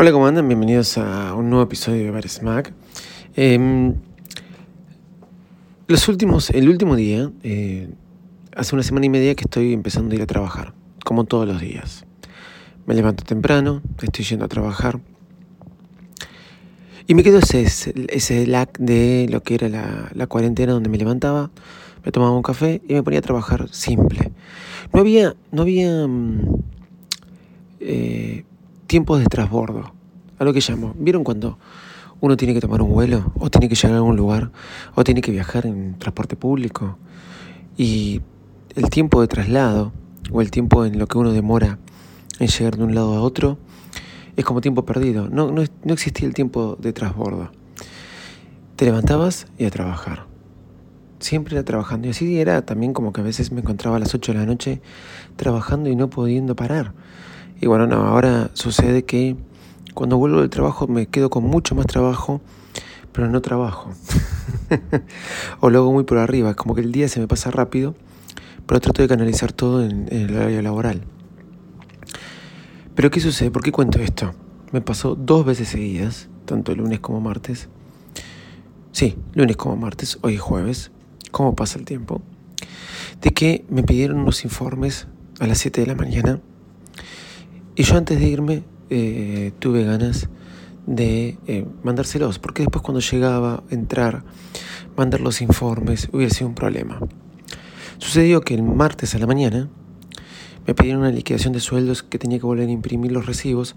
Hola, ¿cómo andan? Bienvenidos a un nuevo episodio de Bar Smack. Em, los últimos, el último día, eh, hace una semana y media que estoy empezando a ir a trabajar, como todos los días. Me levanto temprano, estoy yendo a trabajar. Y me quedo ese, ese lag de lo que era la, la cuarentena donde me levantaba, me tomaba un café y me ponía a trabajar simple. No había, no había mm, eh, tiempos de transbordo, a lo que llamo. ¿Vieron cuando uno tiene que tomar un vuelo o tiene que llegar a algún lugar o tiene que viajar en transporte público? Y el tiempo de traslado o el tiempo en lo que uno demora en llegar de un lado a otro es como tiempo perdido. No, no, no existía el tiempo de transbordo. Te levantabas y a trabajar. Siempre era trabajando. Y así era también como que a veces me encontraba a las 8 de la noche trabajando y no pudiendo parar. Y bueno, no, ahora sucede que cuando vuelvo del trabajo me quedo con mucho más trabajo, pero no trabajo. o lo hago muy por arriba, es como que el día se me pasa rápido, pero trato de canalizar todo en, el horario laboral. Pero ¿qué sucede? ¿Por qué cuento esto? Me pasó dos veces seguidas, tanto lunes como martes. Sí, lunes como martes, hoy es jueves. ¿Cómo pasa el tiempo? De que me pidieron unos informes a las 7 de la mañana y yo antes de irme eh, tuve ganas de eh, mandárselos, porque después cuando llegaba a entrar, mandar los informes, hubiera sido un problema. Sucedió que el martes a la mañana me pidieron una liquidación de sueldos que tenía que volver a imprimir los recibos.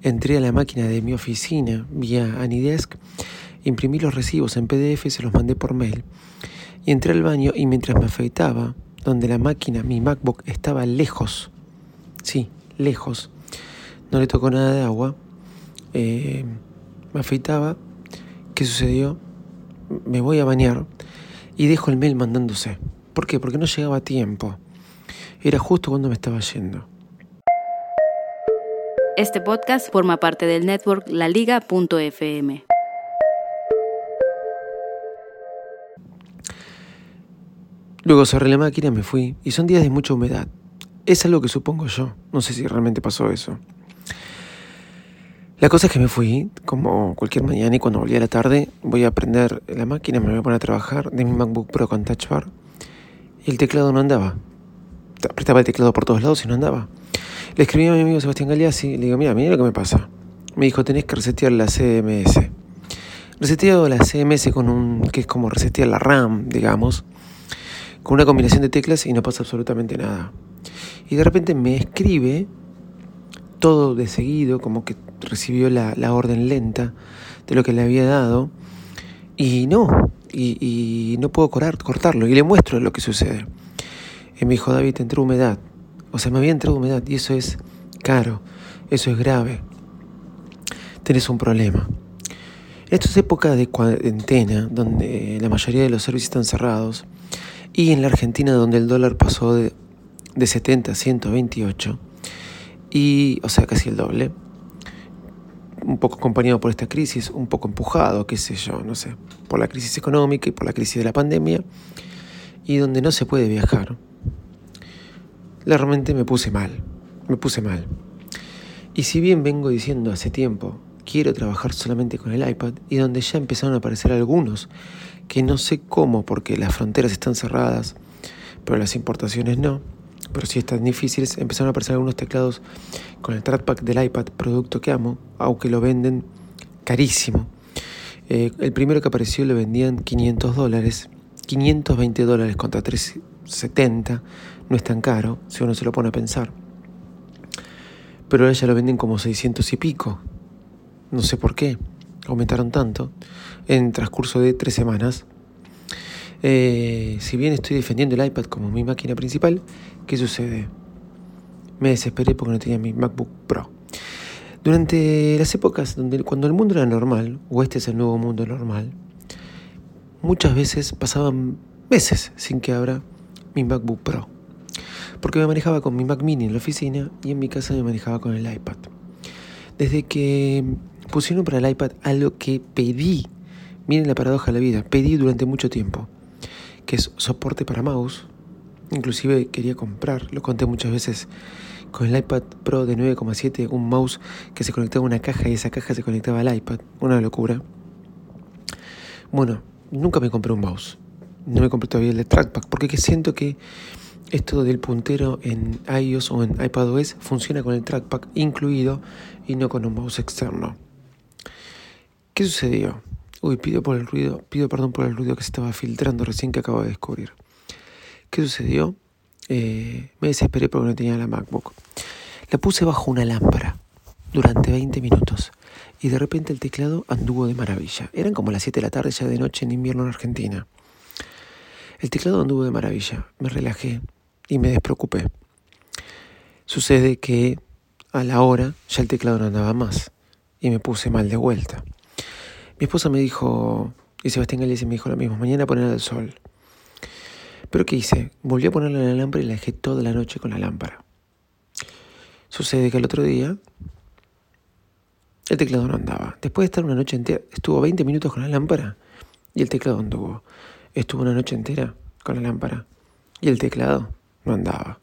Entré a la máquina de mi oficina vía Anidesk, imprimí los recibos en PDF se los mandé por mail. Y entré al baño y mientras me afeitaba, donde la máquina, mi MacBook, estaba lejos, sí, lejos, no le tocó nada de agua, eh, me afeitaba, ¿qué sucedió? Me voy a bañar y dejo el mail mandándose. ¿Por qué? Porque no llegaba a tiempo. Era justo cuando me estaba yendo. Este podcast forma parte del network laliga.fm. Luego cerré la máquina, me fui y son días de mucha humedad. Es algo que supongo yo. No sé si realmente pasó eso. La cosa es que me fui, como cualquier mañana, y cuando volví a la tarde, voy a prender la máquina, me voy a poner a trabajar de mi MacBook Pro con Touch Bar. Y el teclado no andaba. Apretaba el teclado por todos lados y no andaba. Le escribí a mi amigo Sebastián Galeazzi y le digo, mira, mira lo que me pasa. Me dijo, tenés que resetear la CMS. Reseteo la CMS con un, que es como resetear la RAM, digamos, con una combinación de teclas y no pasa absolutamente nada. Y de repente me escribe todo de seguido, como que recibió la, orden lenta de lo que le había dado, y no, y, no puedo cortarlo, y le muestro lo que sucede. Y me dijo, David, entró humedad. O sea, me había entrado humedad, y eso es caro, eso es grave. Tenés un problema. Esto es época de cuarentena, donde la mayoría de los servicios están cerrados, y en la Argentina, donde el dólar pasó de, de 70 a 128, y, o sea, casi el doble. Un poco acompañado por esta crisis, un poco empujado, qué sé yo, no sé, por la crisis económica y por la crisis de la pandemia, y donde no se puede viajar. Realmente me puse mal, me puse mal. Y si bien vengo diciendo hace tiempo, quiero trabajar solamente con el iPad, y donde ya empezaron a aparecer algunos, que no sé cómo, porque las fronteras están cerradas, pero las importaciones no, pero si están difíciles, empezaron a aparecer algunos teclados con el trackpad del iPad, producto que amo, aunque lo venden carísimo. Eh, el primero que apareció le vendían 500 dólares, 520 dólares contra 370, no es tan caro si uno se lo pone a pensar. Pero ahora ya lo venden como 600 y pico. No sé por qué, aumentaron tanto en transcurso de tres semanas. Eh, si bien estoy defendiendo el iPad como mi máquina principal, ¿qué sucede? Me desesperé porque no tenía mi MacBook Pro. Durante las épocas donde, cuando el mundo era normal, o este es el nuevo mundo normal, muchas veces pasaban meses sin que abra mi MacBook Pro. Porque me manejaba con mi Mac mini en la oficina y en mi casa me manejaba con el iPad. Desde que pusieron para el iPad algo que pedí, miren la paradoja de la vida, pedí durante mucho tiempo que es soporte para mouse. Inclusive quería comprar, lo conté muchas veces, con el iPad Pro de 9,7, un mouse que se conectaba a una caja y esa caja se conectaba al iPad. Una locura. Bueno, nunca me compré un mouse. No me compré todavía el de trackpad, porque siento que esto del puntero en iOS o en iPadOS funciona con el trackpad incluido y no con un mouse externo. ¿Qué sucedió? Uy, pido por el ruido, pido perdón por el ruido que se estaba filtrando recién que acabo de descubrir. ¿Qué sucedió? Eh, me desesperé porque no tenía la MacBook. La puse bajo una lámpara durante 20 minutos y de repente el teclado anduvo de maravilla. Eran como las 7 de la tarde ya de noche en invierno en Argentina. El teclado anduvo de maravilla. Me relajé y me despreocupé. Sucede que a la hora ya el teclado no andaba más y me puse mal de vuelta. Mi esposa me dijo, y Sebastián Galicia me dijo lo mismo, mañana poner al sol. Pero ¿qué hice? Volví a ponerla en la lámpara y la dejé toda la noche con la lámpara. Sucede que el otro día el teclado no andaba. Después de estar una noche entera, estuvo 20 minutos con la lámpara y el teclado anduvo. Estuvo una noche entera con la lámpara y el teclado no andaba.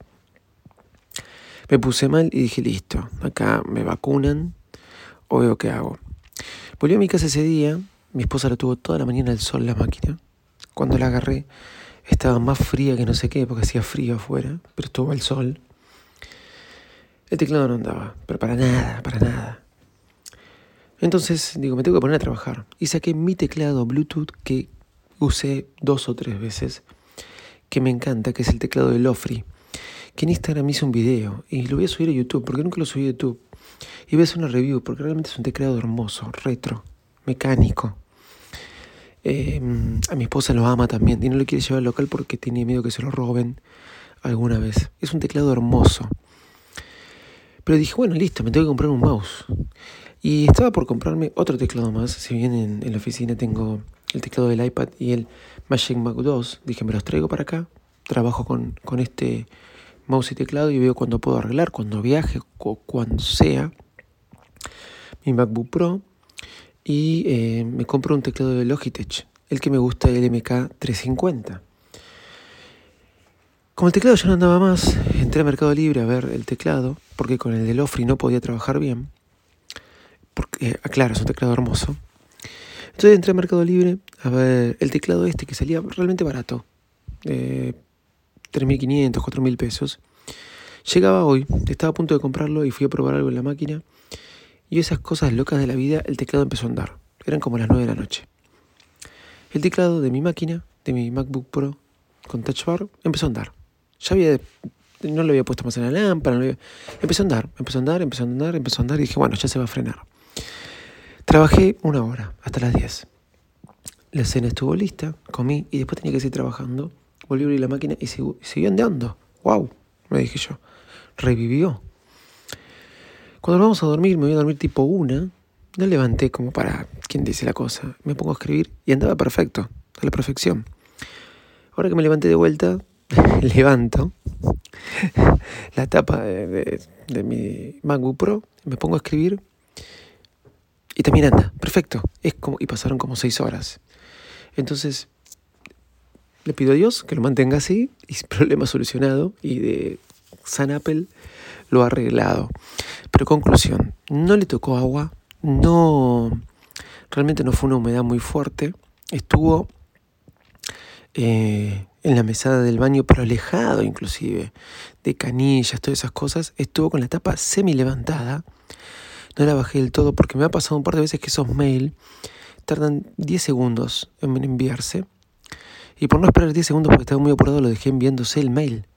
Me puse mal y dije, listo, acá me vacunan o veo qué hago. Volví a mi casa ese día, mi esposa la tuvo toda la mañana al sol la máquina. Cuando la agarré estaba más fría que no sé qué, porque hacía frío afuera, pero estuvo al sol. El teclado no andaba, pero para nada, para nada. Entonces digo, me tengo que poner a trabajar. Y saqué mi teclado Bluetooth que usé dos o tres veces, que me encanta, que es el teclado de Lofri, que en Instagram hice un video y lo voy a subir a YouTube, porque nunca lo subí a YouTube. Y voy a hacer una review porque realmente es un teclado hermoso, retro, mecánico. Em, a mi esposa lo ama también y no lo quiere llevar al local porque tiene miedo que se lo roben alguna vez. Es un teclado hermoso. Pero dije, bueno, listo, me tengo que comprar un mouse. Y estaba por comprarme otro teclado más. Si bien en, la oficina tengo el teclado del iPad y el Magic Mac 2, dije, me los traigo para acá. Trabajo con, con este mouse y teclado y veo cuando puedo arreglar, cuando viaje o cuando sea mi MacBook Pro y eh, me compro un teclado de Logitech, el que me gusta, el MK350. Como el teclado ya no andaba más, entré a Mercado Libre a ver el teclado, porque con el de Lofri no podía trabajar bien. Porque, aclaro, ah, es un teclado hermoso. Entonces entré a Mercado Libre a ver el teclado este que salía realmente barato. Eh, 3.500, 4.000 pesos. Llegaba hoy, estaba a punto de comprarlo y fui a probar algo en la máquina. Y esas cosas locas de la vida, el teclado empezó a andar. Eran como las 9 de la noche. El teclado de mi máquina, de mi MacBook Pro con Touch Bar, empezó a andar. Ya había, no lo había puesto más en la lámpara, empezó a andar, empezó a andar, empezó a andar, empezó a andar y dije, bueno, ya se va a frenar. Trabajé una hora, hasta las 10. La cena estuvo lista, comí y después tenía que seguir trabajando volvió a abrir la máquina y siguió, andando. ¡Wow! Me dije yo. Revivió. Cuando vamos a dormir, me voy a dormir tipo una. No levanté como para quien dice la cosa. Me pongo a escribir y andaba perfecto, a la perfección. Ahora que me levanté de vuelta, levanto la tapa de, de, mi MacBook Pro, me pongo a escribir y también anda, perfecto. Es como, y pasaron como seis horas. Entonces, le pido a Dios que lo mantenga así y problema solucionado y de San Apple lo ha arreglado. Pero conclusión, no le tocó agua, no, realmente no fue una humedad muy fuerte, estuvo eh, en la mesada del baño, pero alejado inclusive, de canillas, todas esas cosas, estuvo con la tapa semi levantada, no la bajé del todo porque me ha pasado un par de veces que esos mails tardan 10 segundos en enviarse. Y por no esperar 10 segundos porque estaba muy apurado, lo dejé enviándose el mail.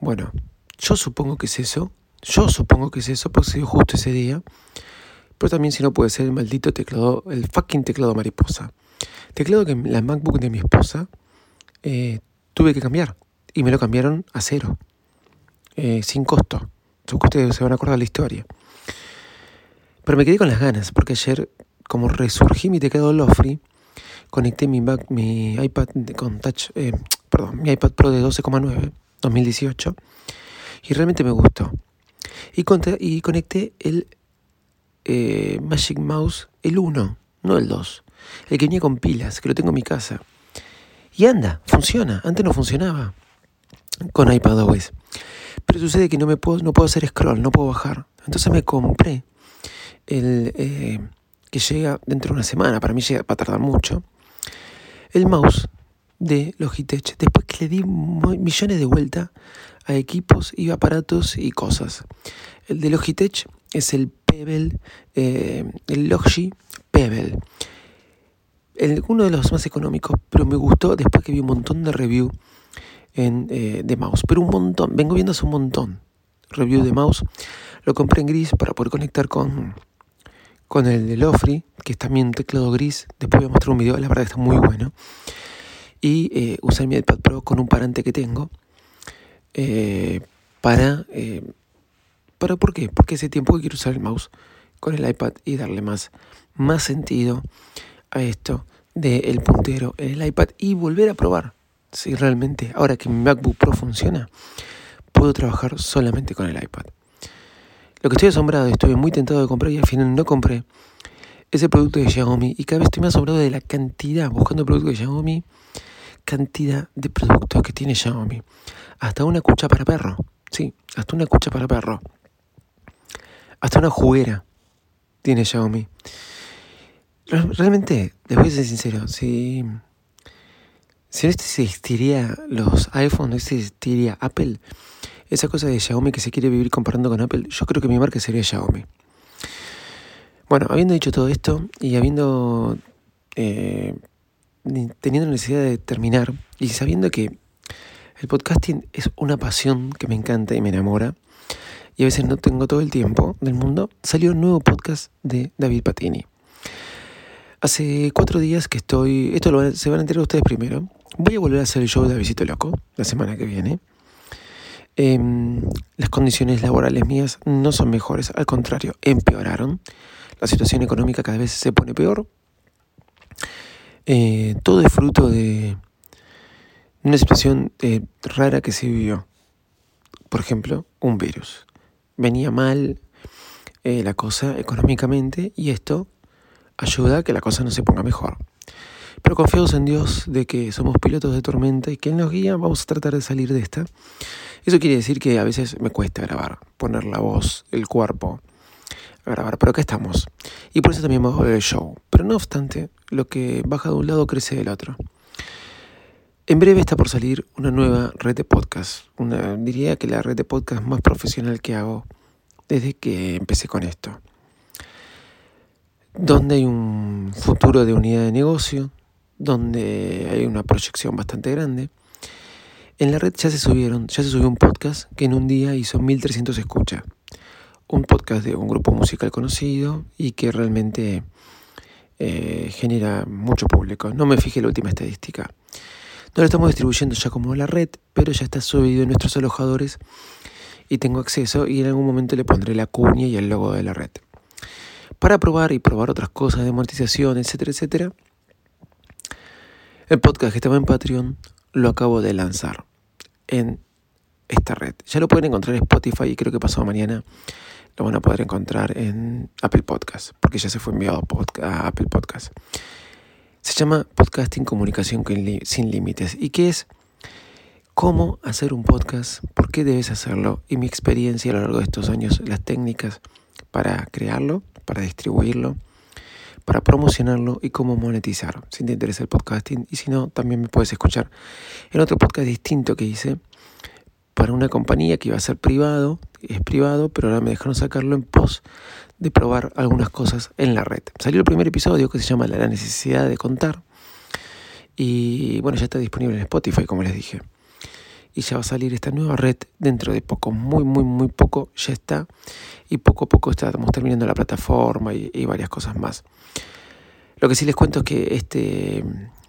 Bueno, yo supongo que es eso. Yo supongo que es eso porque se justo ese día. Pero también si no puede ser el maldito teclado, el fucking teclado mariposa. Teclado que la MacBook de mi esposa eh, tuve que cambiar. Y me lo cambiaron a cero. Eh, sin costo. Ustedes se van a acordar la historia. Pero me quedé con las ganas, porque ayer, como resurgí mi teclado Lofree, conecté mi iPad con Touch, eh, perdón, mi iPad Pro de 12,9, 2018, y realmente me gustó. Y, y conecté el eh, Magic Mouse, el 1, no el 2, el que venía con pilas, que lo tengo en mi casa. Y anda, funciona. Antes no funcionaba con iPadOS. Pero sucede que no, me puedo, no puedo hacer scroll, no puedo bajar. Entonces me compré el eh, que llega dentro de una semana, para mí llega, va a tardar mucho, el mouse de Logitech, después que le di millones de vueltas a equipos y aparatos y cosas. El de Logitech es el Pebble, eh, el Logi Pebble. El, uno de los más económicos, pero me gustó después que vi un montón de review en, eh, de mouse. Pero un montón, vengo viendo hace un montón review de mouse. Lo compré en gris para poder conectar con, con el de Lofri, que es también un teclado gris. Después voy a mostrar un video, la verdad está muy bueno. Y eh, usar mi iPad Pro con un parante que tengo. Eh, para, eh, para, ¿por qué? Porque ese tiempo que quiero usar el mouse con el iPad y darle más, más sentido a esto del puntero en el iPad y volver a probar si realmente, ahora que mi MacBook Pro funciona, puedo trabajar solamente con el iPad. Lo que estoy asombrado estoy muy tentado de comprar y al final no compré ese producto de Xiaomi y cada vez estoy más asombrado de la cantidad, buscando productos de Xiaomi, cantidad de productos que tiene Xiaomi. Hasta una cucha para perro, sí, hasta una cucha para perro. Hasta una juguera tiene Xiaomi. Realmente, les voy a ser sincero, si, si no existiría los iPhones, no existiría Apple, esa cosa de Xiaomi que se quiere vivir comparando con Apple, yo creo que mi marca sería Xiaomi. Bueno, habiendo dicho todo esto y habiendo eh, teniendo necesidad de terminar y sabiendo que el podcasting es una pasión que me encanta y me enamora y a veces no tengo todo el tiempo del mundo, salió un nuevo podcast de David Patini. Hace cuatro días que estoy, esto lo, se van a enterar ustedes primero, voy a volver a hacer el show de Visito Loco la semana que viene. Em, las condiciones laborales mías no son mejores, al contrario, empeoraron. La situación económica cada vez se pone peor. Eh, todo es fruto de una situación eh, rara que se vivió. Por ejemplo, un virus. Venía mal eh, la cosa económicamente y esto ayuda a que la cosa no se ponga mejor. Pero confiados en Dios de que somos pilotos de tormenta y que Él nos guía, vamos a tratar de salir de esta. Eso quiere decir que a veces me cuesta grabar, poner la voz, el cuerpo, a grabar, pero acá estamos. Y por eso también bajo el show. Pero no obstante, lo que baja de un lado crece del otro. En breve está por salir una nueva red de podcast. Una, diría que la red de podcast más profesional que hago desde que empecé con esto. Donde hay un futuro de unidad de negocio, donde hay una proyección bastante grande. En la red ya se subieron, ya se subió un podcast que en un día hizo 1300 escuchas. Un podcast de un grupo musical conocido y que realmente eh, genera mucho público. No me fijé la última estadística. No lo estamos distribuyendo ya como la red, pero ya está subido en nuestros alojadores y tengo acceso y en algún momento le pondré la cuña y el logo de la red. Para probar y probar otras cosas de amortización, etcétera, etcétera, el podcast que estaba en Patreon lo acabo de lanzar en esta red. Ya lo pueden encontrar en Spotify y creo que pasado mañana lo van a poder encontrar en Apple Podcast, porque ya se fue enviado a Apple Podcast. Se llama Podcasting Comunicación sin Límites. ¿Y qué es? ¿Cómo hacer un podcast? ¿Por qué debes hacerlo? Y mi experiencia a lo largo de estos años, las técnicas para crearlo, para distribuirlo para promocionarlo y cómo monetizar. Si te interesa el podcasting y si no, también me puedes escuchar en otro podcast distinto que hice para una compañía que iba a ser privado, es privado, pero ahora me dejaron sacarlo en pos de probar algunas cosas en la red. Salió el primer episodio que se llama La necesidad de contar. Y bueno, ya está disponible en Spotify, como les dije. Y ya va a salir esta nueva red dentro de poco, muy, muy, muy poco, ya está. Y poco a poco estamos terminando la plataforma y, y varias cosas más. Lo que sí les cuento es que este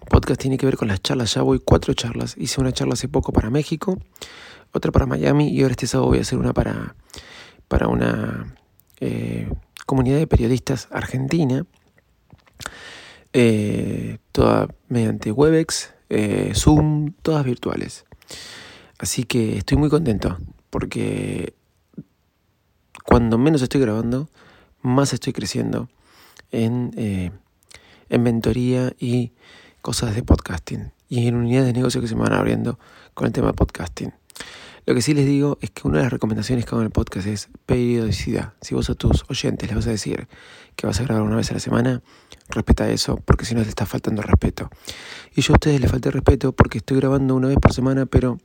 podcast tiene que ver con las charlas. Ya voy cuatro charlas. Hice una charla hace poco para México, otra para Miami y ahora este sábado voy a hacer una para, para una eh, comunidad de periodistas argentina. Eh, toda mediante Webex, eh, Zoom, todas virtuales. Así que estoy muy contento porque cuando menos estoy grabando, más estoy creciendo en, en mentoría y cosas de podcasting y en unidades de negocio que se me van abriendo con el tema de podcasting. Lo que sí les digo es que una de las recomendaciones que hago en el podcast es periodicidad. Si vos a tus oyentes les vas a decir que vas a grabar una vez a la semana, respeta eso, porque si no te está faltando respeto. Y yo a ustedes les falté respeto porque estoy grabando una vez por semana, pero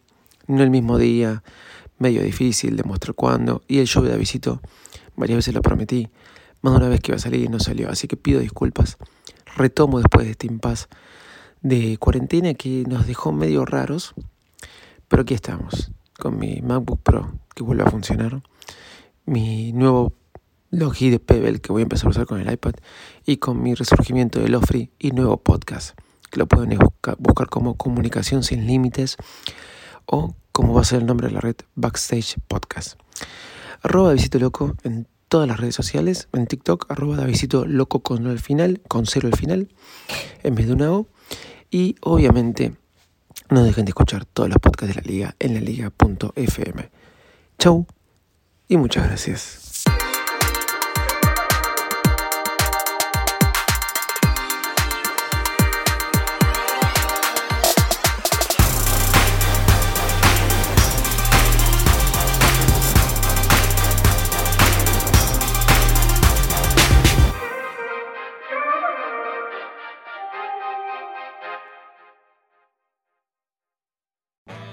no el mismo día, medio difícil de mostrar cuándo. Y el show de Avisito, varias veces lo prometí, más de una vez que iba a salir y no salió. Así que pido disculpas. Retomo después de este impasse de cuarentena que nos dejó medio raros, pero aquí estamos con mi MacBook Pro que vuelve a funcionar, mi nuevo Logi de Pebble que voy a empezar a usar con el iPad y con mi resurgimiento de Lofree y nuevo podcast que lo pueden buscar como Comunicación sin Límites o como va a ser el nombre de la red Backstage Podcast. Arroba Visito Loco en todas las redes sociales, en TikTok, arroba Visito Loco con final, con cero al final, en vez de una O. Y obviamente no dejen de escuchar todos los podcasts de la liga en la liga.fm. Chau y muchas gracias.